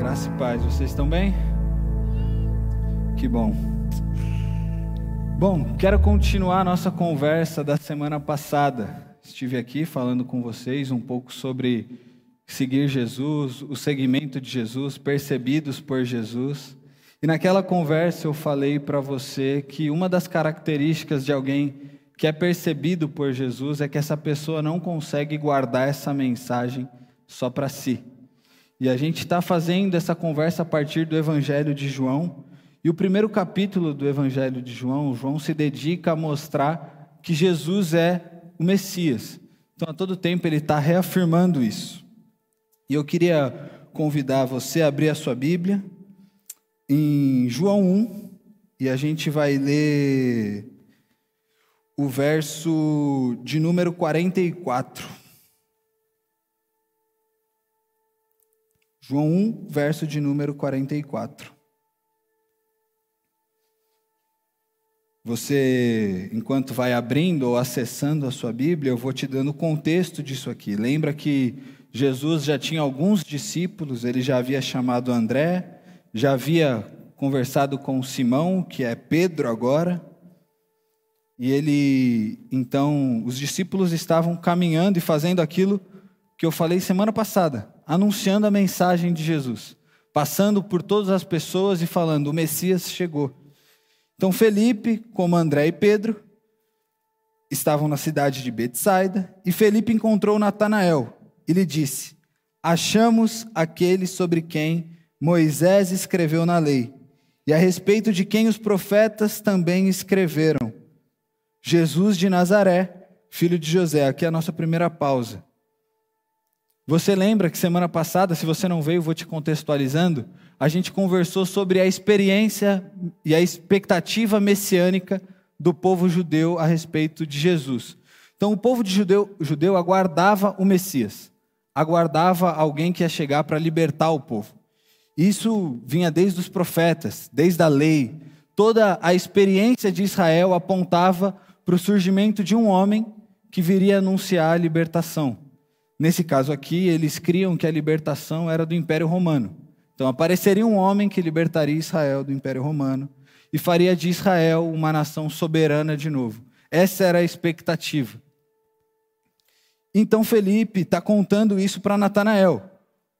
Graça e paz, vocês estão bem? Que bom. Bom, quero continuar a nossa conversa da semana passada. Estive aqui falando com vocês um pouco sobre seguir Jesus, o seguimento de Jesus, percebidos por Jesus. E naquela conversa eu falei para você que uma das características de alguém que é percebido por Jesus é que essa pessoa não consegue guardar essa mensagem só para si. E a gente está fazendo essa conversa a partir do Evangelho de João. E o primeiro capítulo do Evangelho de João, João se dedica a mostrar que Jesus é o Messias. Então, a todo tempo, ele está reafirmando isso. E eu queria convidar você a abrir a sua Bíblia em João 1, e a gente vai ler o verso de número 44. João 1, verso de número 44. Você, enquanto vai abrindo ou acessando a sua Bíblia, eu vou te dando o contexto disso aqui. Lembra que Jesus já tinha alguns discípulos, ele já havia chamado André, já havia conversado com Simão, que é Pedro agora. E ele, então, os discípulos estavam caminhando e fazendo aquilo que eu falei semana passada anunciando a mensagem de Jesus, passando por todas as pessoas e falando: o Messias chegou. Então Felipe, como André e Pedro, estavam na cidade de Betsaida, e Felipe encontrou Natanael e lhe disse: Achamos aquele sobre quem Moisés escreveu na lei, e a respeito de quem os profetas também escreveram. Jesus de Nazaré, filho de José. Aqui é a nossa primeira pausa. Você lembra que semana passada, se você não veio, vou te contextualizando, a gente conversou sobre a experiência e a expectativa messiânica do povo judeu a respeito de Jesus. Então, o povo de judeu, judeu aguardava o Messias, aguardava alguém que ia chegar para libertar o povo. Isso vinha desde os profetas, desde a lei. Toda a experiência de Israel apontava para o surgimento de um homem que viria anunciar a libertação. Nesse caso aqui, eles criam que a libertação era do Império Romano. Então apareceria um homem que libertaria Israel do Império Romano e faria de Israel uma nação soberana de novo. Essa era a expectativa. Então Felipe está contando isso para Natanael,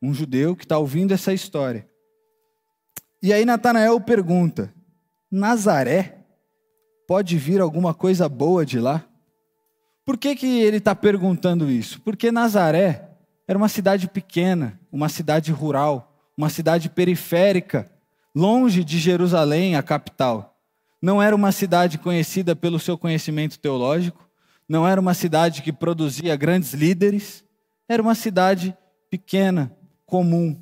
um judeu que está ouvindo essa história. E aí Natanael pergunta: Nazaré? Pode vir alguma coisa boa de lá? Por que, que ele está perguntando isso? Porque Nazaré era uma cidade pequena, uma cidade rural, uma cidade periférica, longe de Jerusalém, a capital. Não era uma cidade conhecida pelo seu conhecimento teológico, não era uma cidade que produzia grandes líderes, era uma cidade pequena, comum.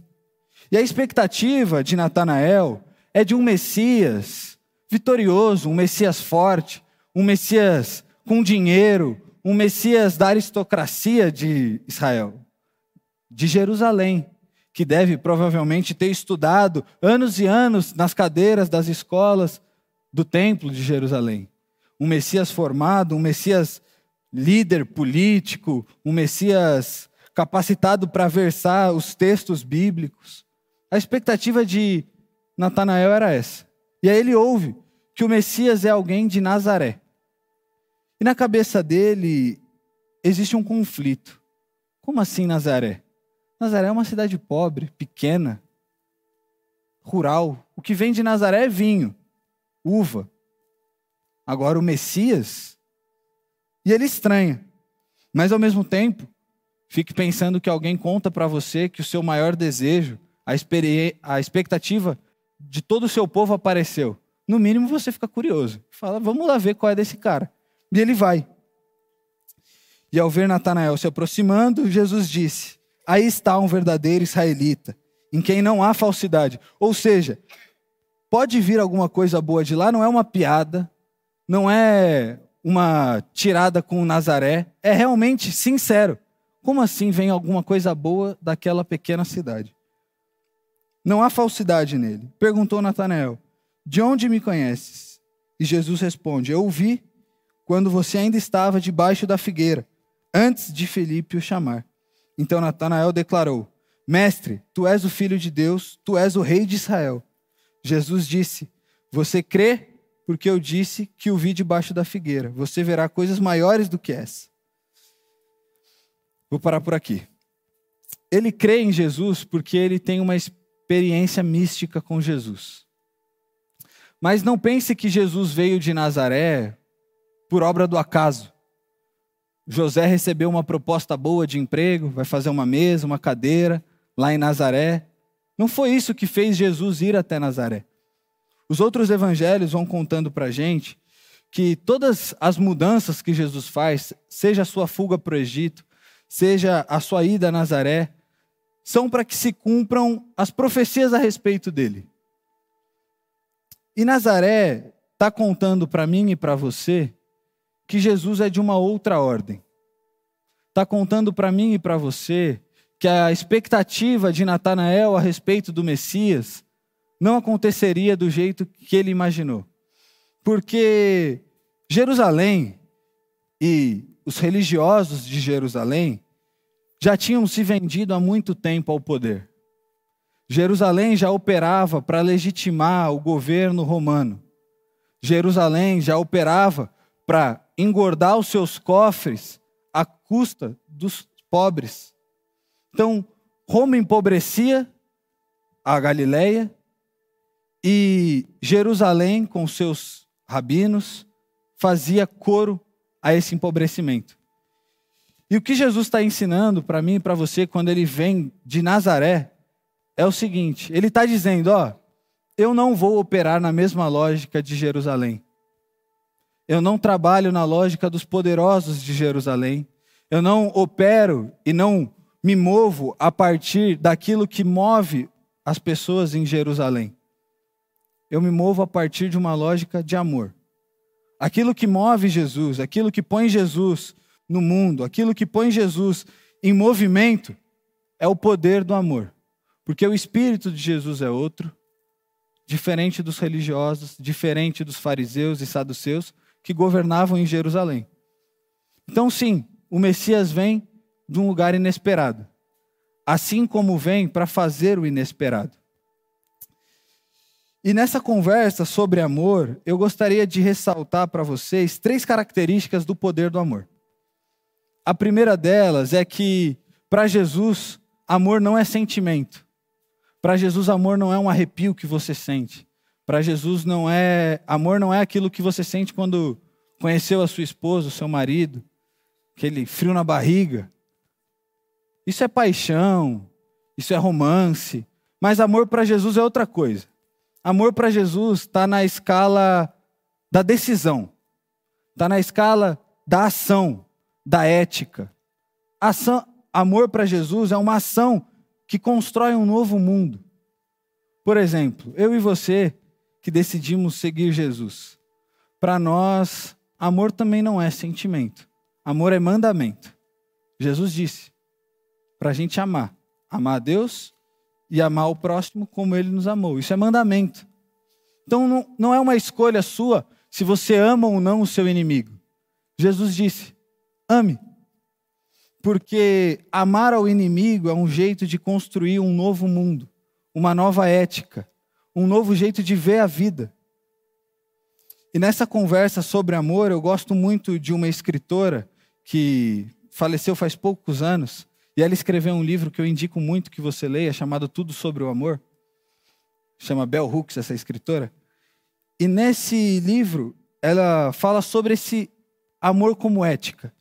E a expectativa de Natanael é de um Messias vitorioso, um Messias forte, um Messias com dinheiro, um Messias da aristocracia de Israel, de Jerusalém, que deve provavelmente ter estudado anos e anos nas cadeiras das escolas do templo de Jerusalém. Um Messias formado, um Messias líder político, um Messias capacitado para versar os textos bíblicos. A expectativa de Natanael era essa. E aí ele ouve que o Messias é alguém de Nazaré. E na cabeça dele existe um conflito. Como assim Nazaré? Nazaré é uma cidade pobre, pequena, rural. O que vem de Nazaré é vinho, uva. Agora o Messias. E ele estranha. Mas ao mesmo tempo, fique pensando que alguém conta para você que o seu maior desejo, a, a expectativa de todo o seu povo apareceu. No mínimo você fica curioso. Fala, vamos lá ver qual é desse cara. E ele vai. E ao ver Natanael se aproximando, Jesus disse: Aí está um verdadeiro israelita, em quem não há falsidade. Ou seja, pode vir alguma coisa boa de lá, não é uma piada, não é uma tirada com Nazaré, é realmente sincero. Como assim vem alguma coisa boa daquela pequena cidade? Não há falsidade nele. Perguntou Natanael: De onde me conheces? E Jesus responde: Eu vi quando você ainda estava debaixo da figueira, antes de Felipe o chamar. Então Natanael declarou: Mestre, tu és o filho de Deus, tu és o rei de Israel. Jesus disse: Você crê porque eu disse que o vi debaixo da figueira. Você verá coisas maiores do que essa. Vou parar por aqui. Ele crê em Jesus porque ele tem uma experiência mística com Jesus. Mas não pense que Jesus veio de Nazaré por obra do acaso. José recebeu uma proposta boa de emprego, vai fazer uma mesa, uma cadeira lá em Nazaré. Não foi isso que fez Jesus ir até Nazaré. Os outros evangelhos vão contando para a gente que todas as mudanças que Jesus faz, seja a sua fuga para o Egito, seja a sua ida a Nazaré, são para que se cumpram as profecias a respeito dele. E Nazaré está contando para mim e para você que Jesus é de uma outra ordem. Está contando para mim e para você que a expectativa de Natanael a respeito do Messias não aconteceria do jeito que ele imaginou. Porque Jerusalém e os religiosos de Jerusalém já tinham se vendido há muito tempo ao poder. Jerusalém já operava para legitimar o governo romano. Jerusalém já operava para engordar os seus cofres à custa dos pobres. Então, Roma empobrecia a Galileia e Jerusalém, com seus rabinos, fazia coro a esse empobrecimento. E o que Jesus está ensinando para mim e para você quando ele vem de Nazaré é o seguinte: ele está dizendo, ó, eu não vou operar na mesma lógica de Jerusalém. Eu não trabalho na lógica dos poderosos de Jerusalém. Eu não opero e não me movo a partir daquilo que move as pessoas em Jerusalém. Eu me movo a partir de uma lógica de amor. Aquilo que move Jesus, aquilo que põe Jesus no mundo, aquilo que põe Jesus em movimento, é o poder do amor. Porque o espírito de Jesus é outro, diferente dos religiosos, diferente dos fariseus e saduceus que governavam em Jerusalém. Então, sim, o Messias vem de um lugar inesperado, assim como vem para fazer o inesperado. E nessa conversa sobre amor, eu gostaria de ressaltar para vocês três características do poder do amor. A primeira delas é que, para Jesus, amor não é sentimento. Para Jesus, amor não é um arrepio que você sente. Para Jesus, não é amor não é aquilo que você sente quando conheceu a sua esposa, o seu marido, aquele frio na barriga. Isso é paixão, isso é romance. Mas amor para Jesus é outra coisa. Amor para Jesus está na escala da decisão, está na escala da ação, da ética. Ação, amor para Jesus é uma ação que constrói um novo mundo. Por exemplo, eu e você que decidimos seguir Jesus. Para nós, amor também não é sentimento. Amor é mandamento. Jesus disse para a gente amar. Amar a Deus e amar o próximo como ele nos amou. Isso é mandamento. Então não, não é uma escolha sua se você ama ou não o seu inimigo. Jesus disse: ame porque amar ao inimigo é um jeito de construir um novo mundo, uma nova ética, um novo jeito de ver a vida. E nessa conversa sobre amor, eu gosto muito de uma escritora que faleceu faz poucos anos, e ela escreveu um livro que eu indico muito que você leia, chamado Tudo sobre o Amor. Chama Bell Hooks, essa escritora. E nesse livro, ela fala sobre esse amor como ética.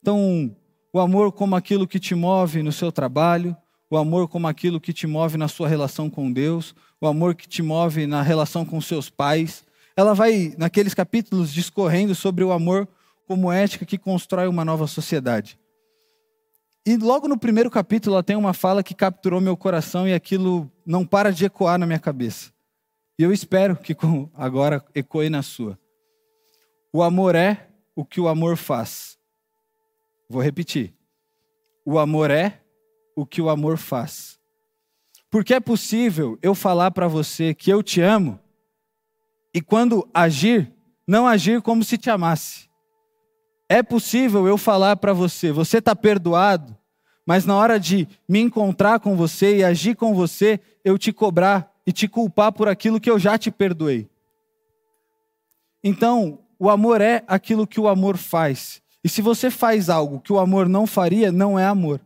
Então, o amor como aquilo que te move no seu trabalho, o amor como aquilo que te move na sua relação com Deus, o amor que te move na relação com seus pais. Ela vai, naqueles capítulos, discorrendo sobre o amor como ética que constrói uma nova sociedade. E logo no primeiro capítulo ela tem uma fala que capturou meu coração e aquilo não para de ecoar na minha cabeça. E eu espero que agora ecoe na sua. O amor é o que o amor faz. Vou repetir. O amor é o que o amor faz. Porque é possível eu falar para você que eu te amo e quando agir, não agir como se te amasse. É possível eu falar para você, você está perdoado, mas na hora de me encontrar com você e agir com você, eu te cobrar e te culpar por aquilo que eu já te perdoei. Então, o amor é aquilo que o amor faz. E se você faz algo que o amor não faria, não é amor.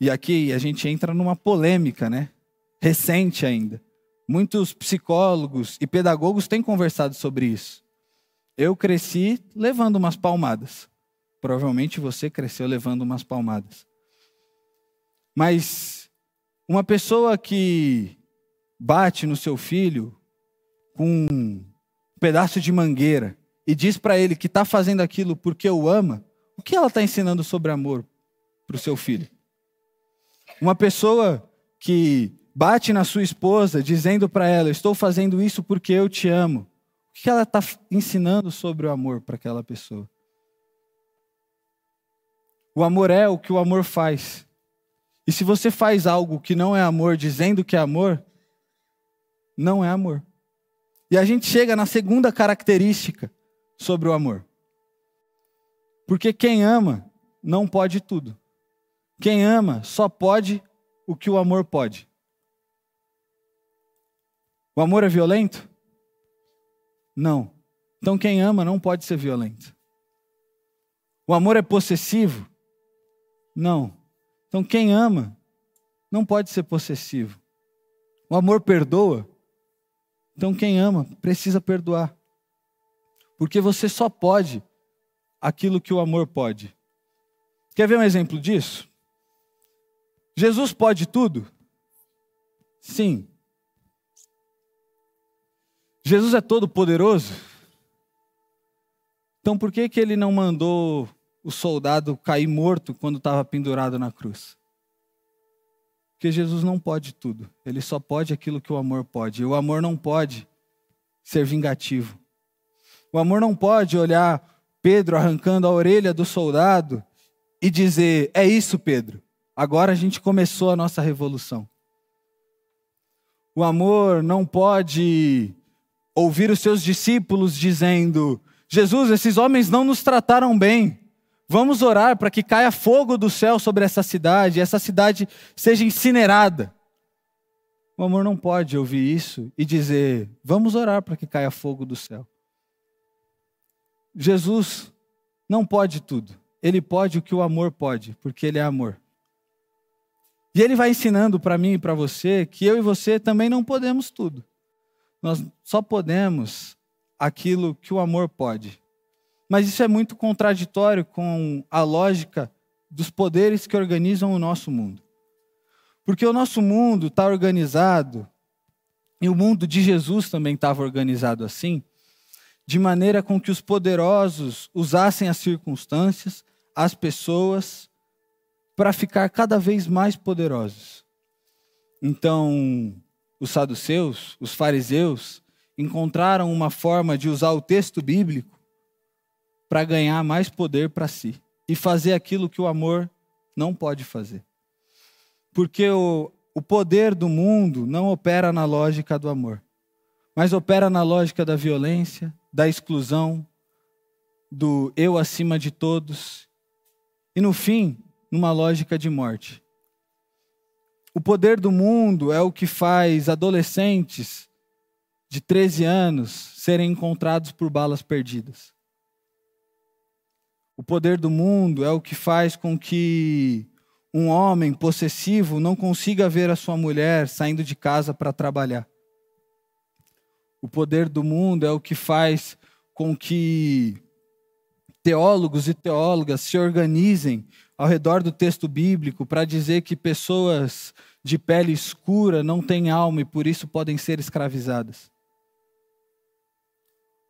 E aqui a gente entra numa polêmica, né? Recente ainda. Muitos psicólogos e pedagogos têm conversado sobre isso. Eu cresci levando umas palmadas. Provavelmente você cresceu levando umas palmadas. Mas uma pessoa que bate no seu filho com um pedaço de mangueira e diz para ele que está fazendo aquilo porque o ama, o que ela está ensinando sobre amor para o seu filho? Uma pessoa que bate na sua esposa dizendo para ela: Estou fazendo isso porque eu te amo. O que ela está ensinando sobre o amor para aquela pessoa? O amor é o que o amor faz. E se você faz algo que não é amor, dizendo que é amor, não é amor. E a gente chega na segunda característica sobre o amor. Porque quem ama não pode tudo. Quem ama só pode o que o amor pode. O amor é violento? Não. Então quem ama não pode ser violento. O amor é possessivo? Não. Então quem ama não pode ser possessivo. O amor perdoa? Então quem ama precisa perdoar. Porque você só pode aquilo que o amor pode. Quer ver um exemplo disso? Jesus pode tudo? Sim. Jesus é todo poderoso? Então por que que ele não mandou o soldado cair morto quando estava pendurado na cruz? Porque Jesus não pode tudo. Ele só pode aquilo que o amor pode. E o amor não pode ser vingativo. O amor não pode olhar Pedro arrancando a orelha do soldado e dizer: É isso, Pedro. Agora a gente começou a nossa revolução. O amor não pode ouvir os seus discípulos dizendo: Jesus, esses homens não nos trataram bem. Vamos orar para que caia fogo do céu sobre essa cidade, essa cidade seja incinerada. O amor não pode ouvir isso e dizer: Vamos orar para que caia fogo do céu. Jesus não pode tudo. Ele pode o que o amor pode, porque ele é amor. E ele vai ensinando para mim e para você que eu e você também não podemos tudo. Nós só podemos aquilo que o amor pode. Mas isso é muito contraditório com a lógica dos poderes que organizam o nosso mundo. Porque o nosso mundo está organizado, e o mundo de Jesus também estava organizado assim, de maneira com que os poderosos usassem as circunstâncias, as pessoas, para ficar cada vez mais poderosos. Então, os saduceus, os fariseus, encontraram uma forma de usar o texto bíblico para ganhar mais poder para si e fazer aquilo que o amor não pode fazer. Porque o, o poder do mundo não opera na lógica do amor, mas opera na lógica da violência, da exclusão, do eu acima de todos, e no fim, numa lógica de morte. O poder do mundo é o que faz adolescentes de 13 anos serem encontrados por balas perdidas. O poder do mundo é o que faz com que um homem possessivo não consiga ver a sua mulher saindo de casa para trabalhar. O poder do mundo é o que faz com que teólogos e teólogas se organizem ao redor do texto bíblico para dizer que pessoas de pele escura não têm alma e por isso podem ser escravizadas.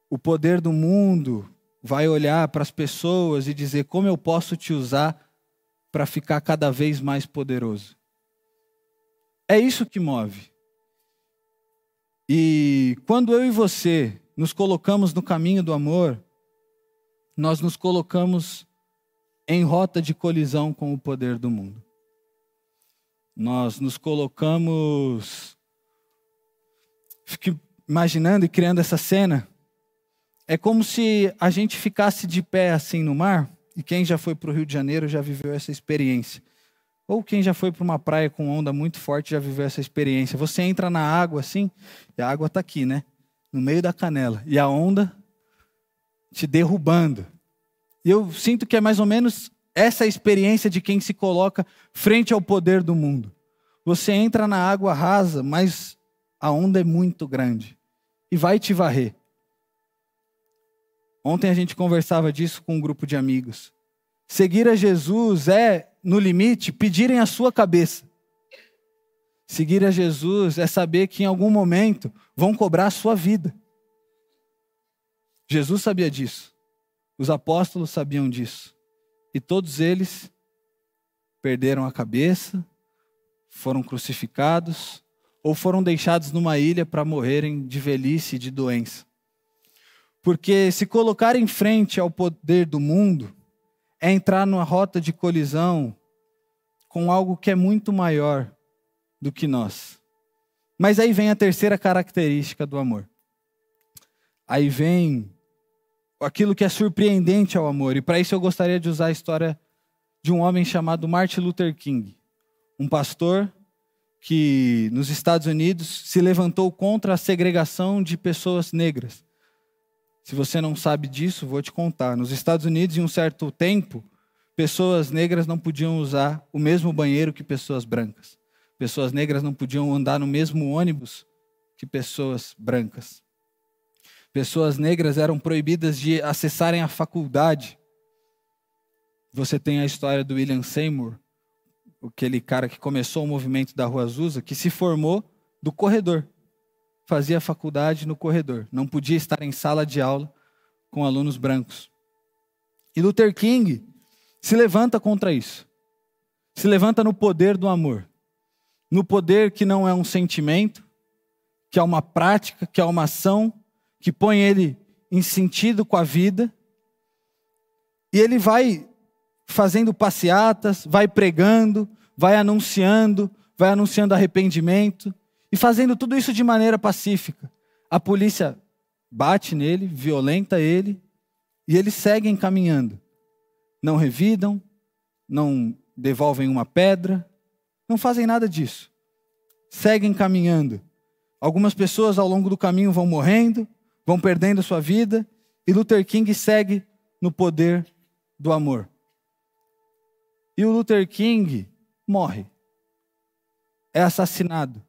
O poder do mundo vai olhar para as pessoas e dizer: como eu posso te usar para ficar cada vez mais poderoso? É isso que move. E quando eu e você nos colocamos no caminho do amor, nós nos colocamos em rota de colisão com o poder do mundo. Nós nos colocamos. Fico imaginando e criando essa cena. É como se a gente ficasse de pé assim no mar E quem já foi para o Rio de Janeiro já viveu essa experiência. Ou quem já foi para uma praia com onda muito forte já viveu essa experiência. Você entra na água assim, e a água está aqui, né? No meio da canela. E a onda te derrubando. E eu sinto que é mais ou menos essa experiência de quem se coloca frente ao poder do mundo. Você entra na água rasa, mas a onda é muito grande e vai te varrer. Ontem a gente conversava disso com um grupo de amigos. Seguir a Jesus é, no limite, pedirem a sua cabeça. Seguir a Jesus é saber que em algum momento vão cobrar a sua vida. Jesus sabia disso. Os apóstolos sabiam disso. E todos eles perderam a cabeça, foram crucificados ou foram deixados numa ilha para morrerem de velhice e de doença. Porque se colocar em frente ao poder do mundo é entrar numa rota de colisão com algo que é muito maior do que nós. Mas aí vem a terceira característica do amor. Aí vem aquilo que é surpreendente ao amor. E para isso eu gostaria de usar a história de um homem chamado Martin Luther King, um pastor que nos Estados Unidos se levantou contra a segregação de pessoas negras. Se você não sabe disso, vou te contar. Nos Estados Unidos, em um certo tempo, pessoas negras não podiam usar o mesmo banheiro que pessoas brancas. Pessoas negras não podiam andar no mesmo ônibus que pessoas brancas. Pessoas negras eram proibidas de acessarem a faculdade. Você tem a história do William Seymour, aquele cara que começou o movimento da Rua Azusa, que se formou do corredor. Fazia faculdade no corredor. Não podia estar em sala de aula com alunos brancos. E Luther King se levanta contra isso. Se levanta no poder do amor. No poder que não é um sentimento, que é uma prática, que é uma ação, que põe ele em sentido com a vida. E ele vai fazendo passeatas, vai pregando, vai anunciando, vai anunciando arrependimento e fazendo tudo isso de maneira pacífica. A polícia bate nele, violenta ele e eles seguem caminhando. Não revidam, não devolvem uma pedra, não fazem nada disso. Seguem caminhando. Algumas pessoas ao longo do caminho vão morrendo, vão perdendo sua vida, e Luther King segue no poder do amor. E o Luther King morre, é assassinado.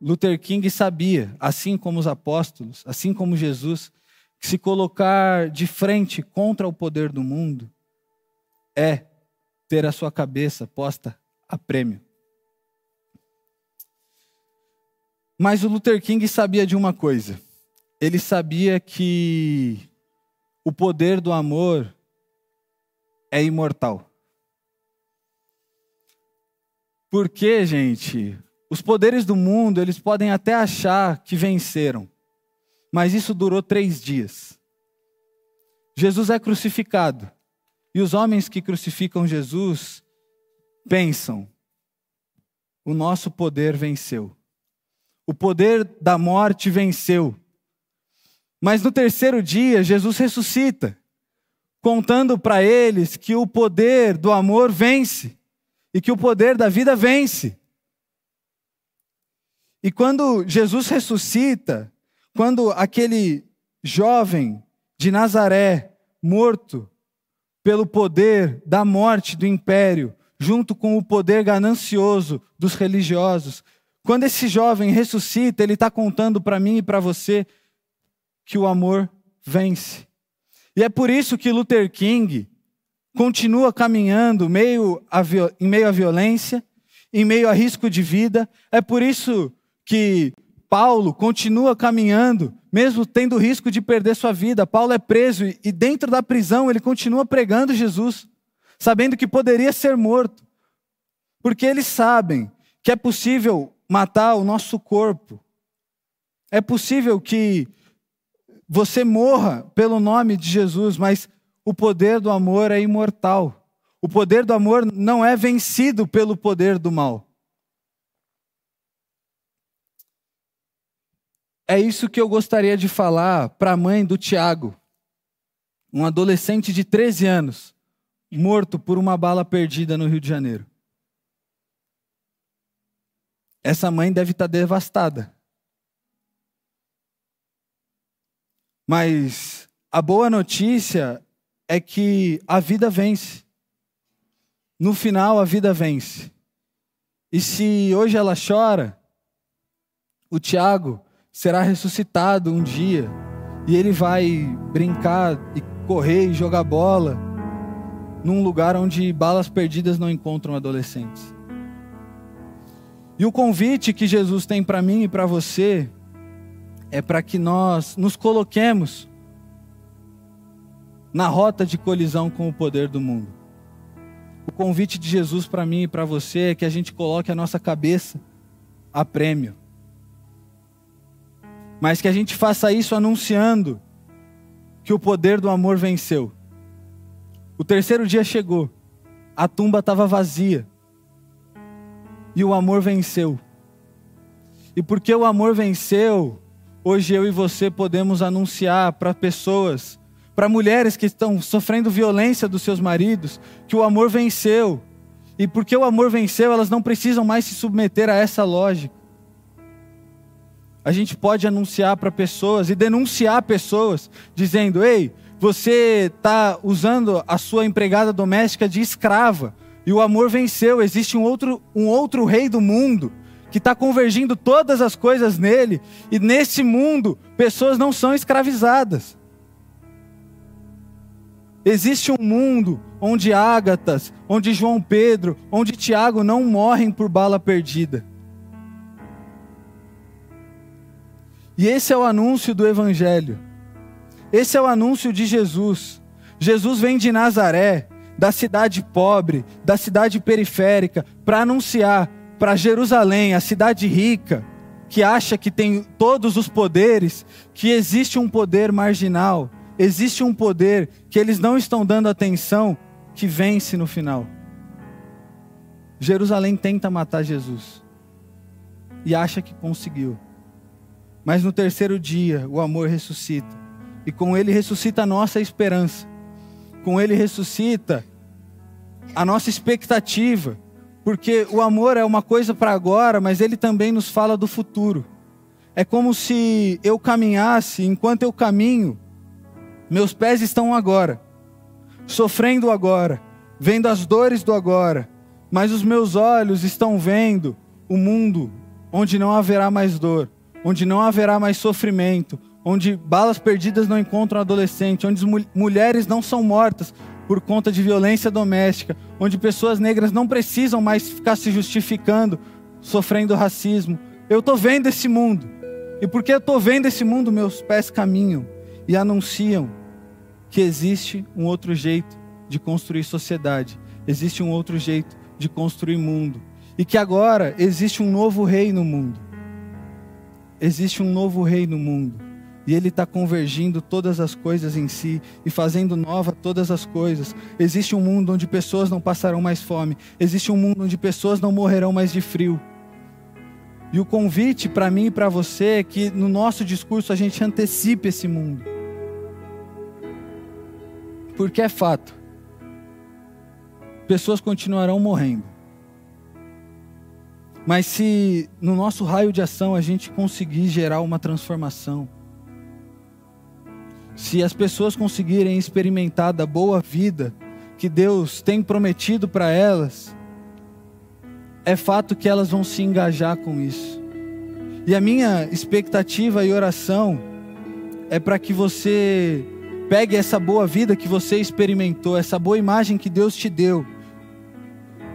Luther King sabia, assim como os apóstolos, assim como Jesus, que se colocar de frente contra o poder do mundo é ter a sua cabeça posta a prêmio. Mas o Luther King sabia de uma coisa. Ele sabia que o poder do amor é imortal. Porque, gente, os poderes do mundo, eles podem até achar que venceram, mas isso durou três dias. Jesus é crucificado, e os homens que crucificam Jesus pensam: o nosso poder venceu, o poder da morte venceu. Mas no terceiro dia, Jesus ressuscita, contando para eles que o poder do amor vence e que o poder da vida vence. E quando Jesus ressuscita, quando aquele jovem de Nazaré, morto pelo poder da morte do império, junto com o poder ganancioso dos religiosos, quando esse jovem ressuscita, ele está contando para mim e para você que o amor vence. E é por isso que Luther King, continua caminhando meio em meio à violência, em meio a risco de vida. É por isso que Paulo continua caminhando, mesmo tendo risco de perder sua vida. Paulo é preso e dentro da prisão ele continua pregando Jesus, sabendo que poderia ser morto. Porque eles sabem que é possível matar o nosso corpo. É possível que você morra pelo nome de Jesus, mas o poder do amor é imortal. O poder do amor não é vencido pelo poder do mal. É isso que eu gostaria de falar para a mãe do Tiago. um adolescente de 13 anos morto por uma bala perdida no Rio de Janeiro. Essa mãe deve estar devastada. Mas a boa notícia é que a vida vence. No final, a vida vence. E se hoje ela chora, o Tiago será ressuscitado um dia e ele vai brincar e correr e jogar bola num lugar onde balas perdidas não encontram adolescentes. E o convite que Jesus tem para mim e para você é para que nós nos coloquemos na rota de colisão com o poder do mundo. O convite de Jesus para mim e para você é que a gente coloque a nossa cabeça a prêmio. Mas que a gente faça isso anunciando que o poder do amor venceu. O terceiro dia chegou, a tumba estava vazia e o amor venceu. E porque o amor venceu, hoje eu e você podemos anunciar para pessoas, para mulheres que estão sofrendo violência dos seus maridos, que o amor venceu. E porque o amor venceu, elas não precisam mais se submeter a essa lógica. A gente pode anunciar para pessoas e denunciar pessoas, dizendo: ei, você está usando a sua empregada doméstica de escrava. E o amor venceu. Existe um outro, um outro rei do mundo que está convergindo todas as coisas nele. E nesse mundo, pessoas não são escravizadas. Existe um mundo onde Ágatas, onde João Pedro, onde Tiago não morrem por bala perdida. E esse é o anúncio do Evangelho. Esse é o anúncio de Jesus. Jesus vem de Nazaré, da cidade pobre, da cidade periférica, para anunciar para Jerusalém, a cidade rica, que acha que tem todos os poderes, que existe um poder marginal, existe um poder que eles não estão dando atenção, que vence no final. Jerusalém tenta matar Jesus e acha que conseguiu. Mas no terceiro dia, o amor ressuscita. E com ele ressuscita a nossa esperança. Com ele ressuscita a nossa expectativa, porque o amor é uma coisa para agora, mas ele também nos fala do futuro. É como se eu caminhasse, enquanto eu caminho, meus pés estão agora, sofrendo agora, vendo as dores do agora, mas os meus olhos estão vendo o mundo onde não haverá mais dor, onde não haverá mais sofrimento, onde balas perdidas não encontram adolescente, onde mulheres não são mortas, por conta de violência doméstica, onde pessoas negras não precisam mais ficar se justificando, sofrendo racismo. Eu estou vendo esse mundo. E porque eu estou vendo esse mundo, meus pés caminham e anunciam que existe um outro jeito de construir sociedade, existe um outro jeito de construir mundo. E que agora existe um novo rei no mundo. Existe um novo rei no mundo e Ele está convergindo todas as coisas em si e fazendo nova todas as coisas. Existe um mundo onde pessoas não passarão mais fome. Existe um mundo onde pessoas não morrerão mais de frio. E o convite para mim e para você é que no nosso discurso a gente antecipe esse mundo. Porque é fato. Pessoas continuarão morrendo. Mas se no nosso raio de ação a gente conseguir gerar uma transformação, se as pessoas conseguirem experimentar da boa vida que Deus tem prometido para elas, é fato que elas vão se engajar com isso. E a minha expectativa e oração é para que você pegue essa boa vida que você experimentou, essa boa imagem que Deus te deu,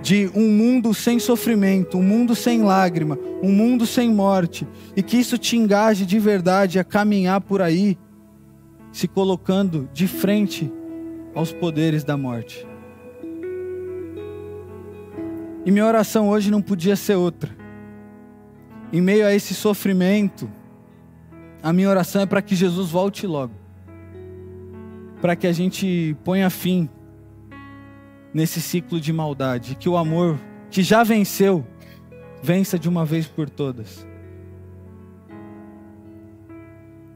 de um mundo sem sofrimento, um mundo sem lágrima, um mundo sem morte, e que isso te engaje de verdade a caminhar por aí se colocando de frente aos poderes da morte. E minha oração hoje não podia ser outra. Em meio a esse sofrimento, a minha oração é para que Jesus volte logo. Para que a gente ponha fim nesse ciclo de maldade, que o amor que já venceu, vença de uma vez por todas.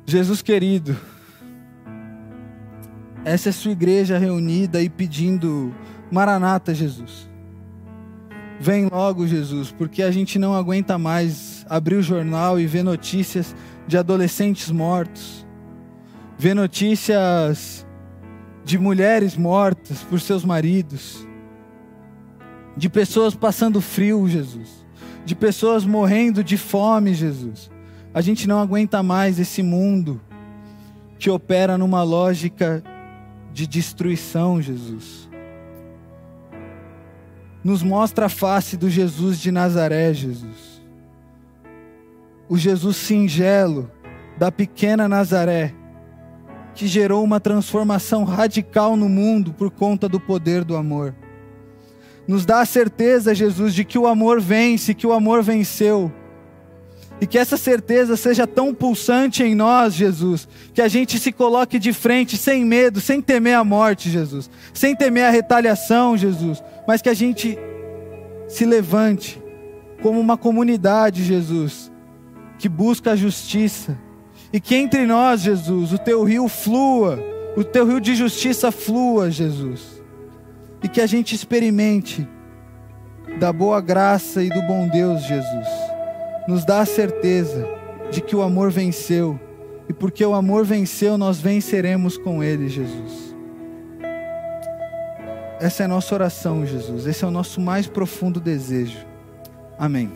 Jesus querido, Essa é sua igreja reunida e pedindo: Maranata, Jesus. Vem logo, Jesus, porque a gente não aguenta mais abrir o jornal e ver notícias de adolescentes mortos, ver notícias de mulheres mortas por seus maridos, de pessoas passando frio, Jesus, de pessoas morrendo de fome, Jesus. A gente não aguenta mais esse mundo que opera numa lógica de destruição, Jesus nos mostra a face do Jesus de Nazaré, Jesus. O Jesus singelo da pequena Nazaré, que gerou uma transformação radical no mundo por conta do poder do amor. Nos dá a certeza, Jesus, de que o amor vence, que o amor venceu. E que essa certeza seja tão pulsante em nós, Jesus, que a gente se coloque de frente sem medo, sem temer a morte, Jesus, sem temer a retaliação, Jesus, mas que a gente se levante como uma comunidade, Jesus, que busca a justiça, e que entre nós, Jesus, o teu rio flua, o teu rio de justiça flua, Jesus, e que a gente experimente da boa graça e do bom Deus, Jesus, nos dá a certeza de que o amor venceu, e porque o amor venceu, nós venceremos com ele, Jesus. Essa é a nossa oração, Jesus. Esse é o nosso mais profundo desejo. Amém.